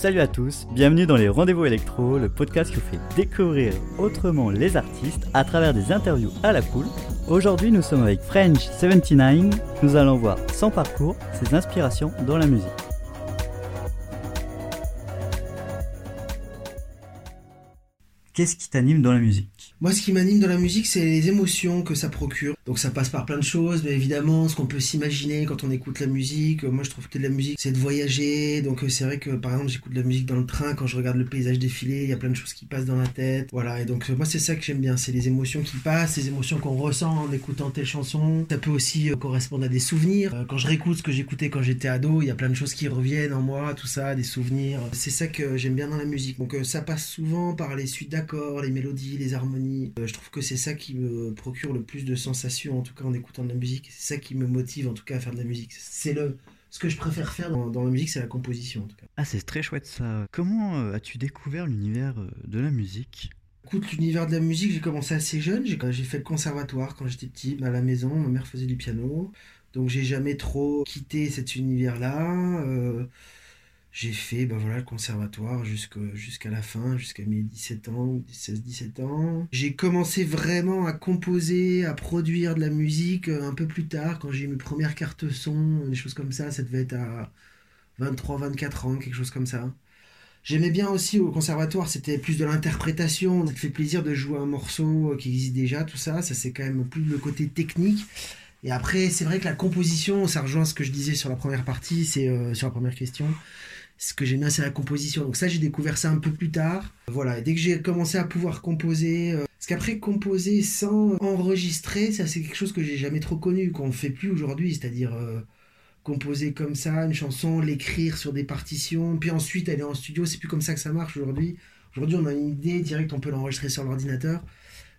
Salut à tous, bienvenue dans les Rendez-vous Électro, le podcast qui vous fait découvrir autrement les artistes à travers des interviews à la cool. Aujourd'hui, nous sommes avec French79. Nous allons voir son parcours, ses inspirations dans la musique. Qu'est-ce qui t'anime dans la musique? Moi, ce qui m'anime dans la musique, c'est les émotions que ça procure. Donc, ça passe par plein de choses, mais évidemment, ce qu'on peut s'imaginer quand on écoute la musique. Moi, je trouve que la musique, c'est de voyager. Donc, c'est vrai que, par exemple, j'écoute de la musique dans le train. Quand je regarde le paysage défiler, il y a plein de choses qui passent dans la tête. Voilà. Et donc, moi, c'est ça que j'aime bien. C'est les émotions qui passent, les émotions qu'on ressent en écoutant telle chanson. Ça peut aussi euh, correspondre à des souvenirs. Euh, quand je réécoute ce que j'écoutais quand j'étais ado, il y a plein de choses qui reviennent en moi, tout ça, des souvenirs. C'est ça que j'aime bien dans la musique. Donc, euh, ça passe souvent par les suites d'accords, les mélodies, les harmonies. Je trouve que c'est ça qui me procure le plus de sensations, en tout cas en écoutant de la musique. C'est ça qui me motive, en tout cas, à faire de la musique. C'est le ce que je préfère faire dans, la musique, c'est la composition, en tout cas. Ah, c'est très chouette ça. Comment euh, as-tu découvert l'univers euh, de la musique? Écoute, l'univers de la musique, j'ai commencé assez jeune. J'ai fait le conservatoire quand j'étais petit, à la maison. Ma mère faisait du piano. Donc j'ai jamais trop quitté cet univers-là. Euh, j'ai fait ben voilà, le conservatoire jusqu'à la fin, jusqu'à mes 17 ans, 16-17 ans. J'ai commencé vraiment à composer, à produire de la musique euh, un peu plus tard, quand j'ai eu mes premières cartes son, des choses comme ça. Ça devait être à 23-24 ans, quelque chose comme ça. J'aimais bien aussi au conservatoire, c'était plus de l'interprétation. Ça te fait plaisir de jouer un morceau qui existe déjà, tout ça. Ça, c'est quand même plus le côté technique. Et après, c'est vrai que la composition, ça rejoint ce que je disais sur la première partie, c'est euh, sur la première question ce que j'aime bien, c'est la composition. Donc ça, j'ai découvert ça un peu plus tard. Voilà, dès que j'ai commencé à pouvoir composer... Euh, parce qu'après, composer sans enregistrer, ça c'est quelque chose que j'ai jamais trop connu, qu'on ne fait plus aujourd'hui, c'est-à-dire euh, composer comme ça, une chanson, l'écrire sur des partitions, puis ensuite aller en studio, c'est plus comme ça que ça marche aujourd'hui. Aujourd'hui, on a une idée directe, on peut l'enregistrer sur l'ordinateur.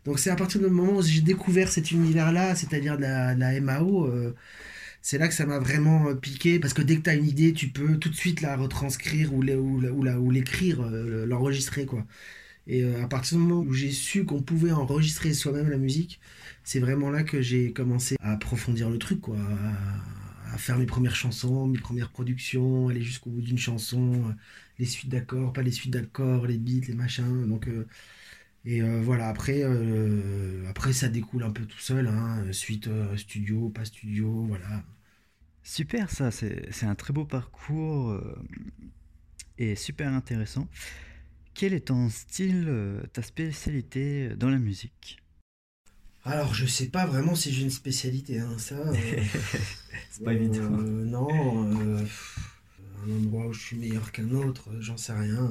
Donc c'est à partir du moment où j'ai découvert cet univers-là, c'est-à-dire de la, MAO, c'est là que ça m'a vraiment euh, piqué parce que dès que tu as une idée, tu peux tout de suite la retranscrire ou, l'écrire, euh, l'enregistrer quoi. Et euh, à partir du moment où j'ai su qu'on pouvait enregistrer soi-même la musique, c'est vraiment là que j'ai commencé à approfondir le truc quoi, à, faire mes premières chansons, mes premières productions, aller jusqu'au bout d'une chanson, les suites d'accords, pas les suites d'accords, les beats, les machins. Donc et voilà, après, après ça découle un peu tout seul, hein, suite studio, pas studio, voilà. Super ça, c'est un très beau parcours euh, et super intéressant. Quel est ton style, euh, ta spécialité dans la musique? Alors je sais pas vraiment si j'ai une spécialité, hein, ça. Euh, c'est pas évident. non, un endroit où je suis meilleur qu'un autre, j'en sais rien.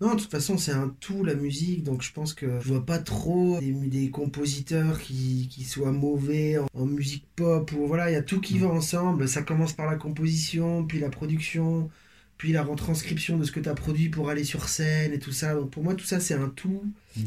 Non, de toute façon, c'est un tout, la musique, donc je pense que je vois pas trop des, compositeurs qui, qui, soient mauvais en, musique pop, ou voilà, il y a tout qui va ensemble. Ça commence par la composition, puis la production, puis la retranscription de ce que tu as produit pour aller sur scène et tout ça. Donc pour moi, tout ça, c'est un tout.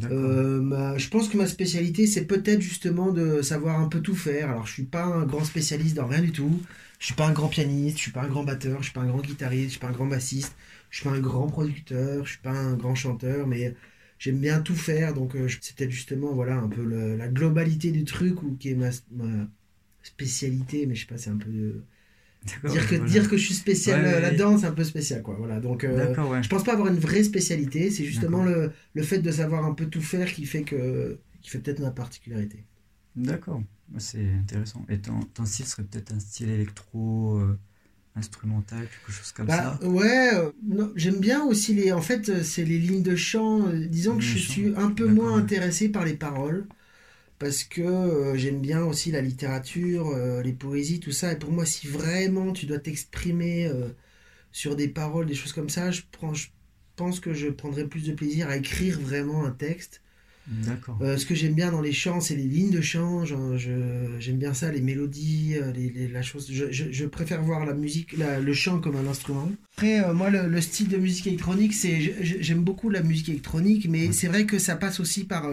Euh, je pense que ma spécialité, c'est peut-être justement de savoir un peu tout faire. Alors, je suis pas un grand spécialiste dans rien du tout. Je suis pas un grand pianiste, je suis pas un grand batteur, je suis pas un grand guitariste, je suis pas un grand bassiste je suis pas un grand producteur, je suis pas un grand chanteur, mais j'aime bien tout faire. Donc euh, c'est peut-être justement voilà un peu la globalité du truc ou qui est ma, spécialité, mais je sais pas, c'est un peu dire que dire que je suis spécial euh, là-dedans, c'est un peu spécial quoi. Voilà donc euh, je pense pas avoir une vraie spécialité. C'est justement le, le fait de savoir un peu tout faire qui fait que qui fait peut-être ma particularité. D'accord, c'est intéressant. Et ton, ton style serait peut-être un style électro instrumental, quelque chose comme bah, ça Ouais, euh, j'aime bien aussi les. En fait, euh, c'est les lignes de chant. Euh, disons que je suis un peu moins intéressé par les paroles parce que j'aime bien aussi la littérature, les poésies, tout ça. Et pour moi, si vraiment tu dois t'exprimer sur des paroles, des choses comme ça, je, je pense que je prendrais plus de plaisir à écrire vraiment un texte. Euh, ce que j'aime bien dans les chants, c'est les lignes de chant. J'aime bien ça, les mélodies, euh, les, la chose. Je, je, préfère voir la musique, le chant comme un instrument. Après, euh, moi, le, style de musique électronique, c'est j'aime beaucoup la musique électronique, mais c'est vrai que ça passe aussi par,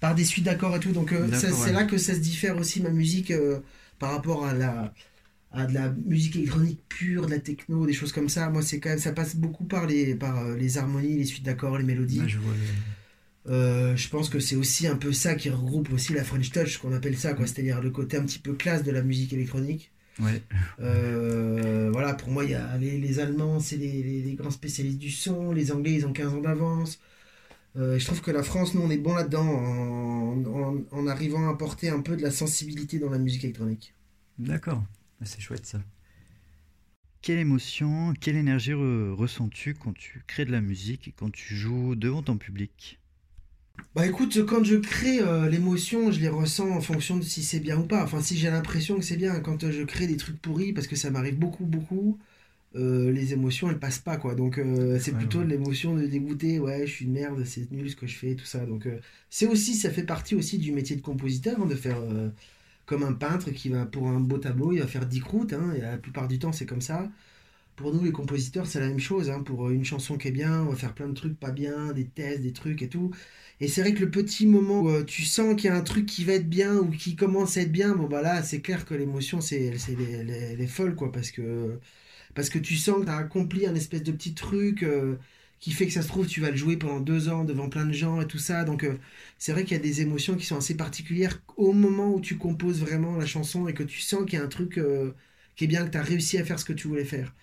par des suites d'accords et tout. Donc, c'est là que ça se diffère aussi ma musique par rapport à la à de la musique électronique pure, de la techno, des choses comme ça. Moi, c'est quand même ça passe beaucoup par les par les harmonies, les suites d'accords, les mélodies. je vois euh, je pense que c'est aussi un peu ça qui regroupe aussi la French Touch, qu'on appelle ça, quoi. C'est-à-dire le côté un petit peu classe de la musique électronique. Ouais. Euh, voilà. pour moi, il y a les, les Allemands, c'est les, les- les grands spécialistes du son, les Anglais, ils ont 15 ans d'avance. Euh, je trouve que la France, nous, on est bon là-dedans, en, en- en arrivant à apporter un peu de la sensibilité dans la musique électronique. D'accord, Ah, c'est chouette ça. Quelle émotion, quelle énergie re- ressens-tu quand tu crées de la musique et quand tu joues devant ton public? Bah écoute, quand je crée euh, l'émotion, je les ressens en fonction de si c'est bien ou pas. Enfin, si j'ai l'impression que c'est bien, quand euh, je crée des trucs pourris, parce que ça m'arrive beaucoup, beaucoup, euh, les émotions, elles passent pas, quoi. Donc, c'est Ouais, plutôt ouais. de l'émotion de dégoûter, ouais, je suis une merde, c'est nul ce que je fais, tout ça. Donc, c'est aussi, ça fait partie aussi du métier de compositeur, hein, de faire comme un peintre qui va, pour un beau tableau, il va faire 10 croûtes, hein, et la plupart du temps, c'est comme ça. Pour nous, les compositeurs, c'est la même chose. hein. Pour une chanson qui est bien, on va faire plein de trucs pas bien, des tests, des trucs et tout. Et c'est vrai que le petit moment où euh, tu sens qu'il y a un truc qui va être bien ou qui commence à être bien, bon bah là, c'est clair que l'émotion, c'est les, les, les folles, quoi, parce que, parce que tu sens que tu as accompli un espèce de petit truc euh, qui fait que ça se trouve, tu vas le jouer pendant deux ans devant plein de gens et tout ça. Donc, euh, c'est vrai qu'il y a des émotions qui sont assez particulières au moment où tu composes vraiment la chanson et que tu sens qu'il y a un truc euh, qui est bien, que tu as réussi à faire ce que tu voulais faire.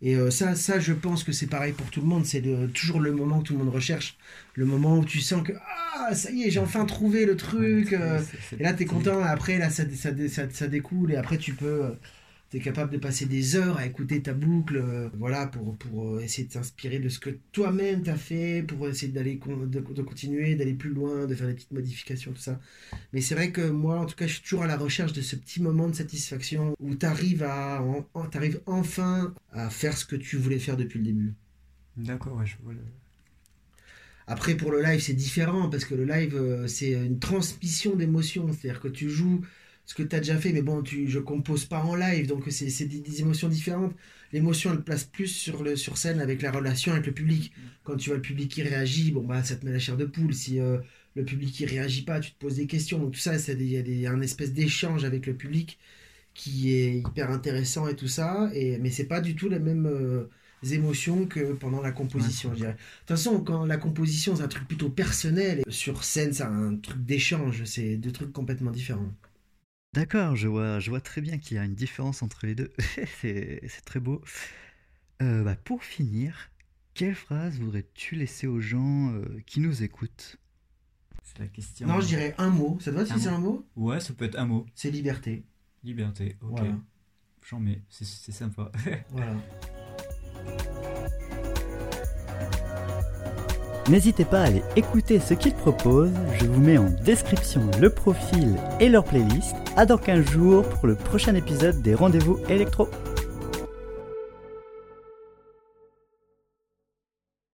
Et euh, ça, ça, je pense que c'est pareil pour tout le monde. C'est toujours le moment que tout le monde recherche. Le moment où tu sens que ah, ça y est, j'ai enfin trouvé le truc. euh, et là, t'es content. Et après, là, ça, ça, ça, ça découle. Et après, tu peux. Euh, T'es capable de passer des heures à écouter ta boucle, euh, voilà, pour, pour euh, essayer de t'inspirer de ce que toi-même t'as fait, pour essayer d'aller de, de continuer, d'aller plus loin, de faire des petites modifications, tout ça. Mais c'est vrai que moi, en tout cas, je suis toujours à la recherche de ce petit moment de satisfaction où t'arrives à, en- en- t'arrives enfin à faire ce que tu voulais faire depuis le début. D'accord, ouais, je vois le... Après, pour le live, c'est différent parce que le live, euh, c'est une transmission d'émotions. C'est-à-dire que tu joues ce que tu as déjà fait, mais bon, tu, je compose pas en live, donc c'est des, des émotions différentes. L'émotion, elle place plus sur, le, sur scène avec la relation avec le public. Quand tu vois le public qui réagit, bon, bah, ça te met la chair de poule. Si euh, le public qui réagit pas, tu te poses des questions. Donc, tout ça, il y a des- un espèce d'échange avec le public qui est hyper intéressant et tout ça. Et, mais c'est pas du tout les mêmes euh, émotions que pendant la composition, Ouais. je dirais. De toute façon, quand la composition, c'est un truc plutôt personnel, sur scène, c'est un truc d'échange. C'est deux trucs complètement différents. D'accord, je vois, je vois très bien qu'il y a une différence entre les deux. c'est c'est très beau. Euh, bah, pour finir, quelle phrase voudrais-tu laisser aux gens euh, qui nous écoutent? C'est la question. Non, je dirais un mot. Ça te va si Un c'est un mot? Ouais, ça peut être un mot. C'est liberté. Liberté, ok. Voilà. J'en mets, c'est- c'est sympa. voilà. N'hésitez pas à aller écouter ce qu'ils proposent. Je vous mets en description le profil et leur playlist. À dans 15 jours pour le prochain épisode des Rendez-vous électro.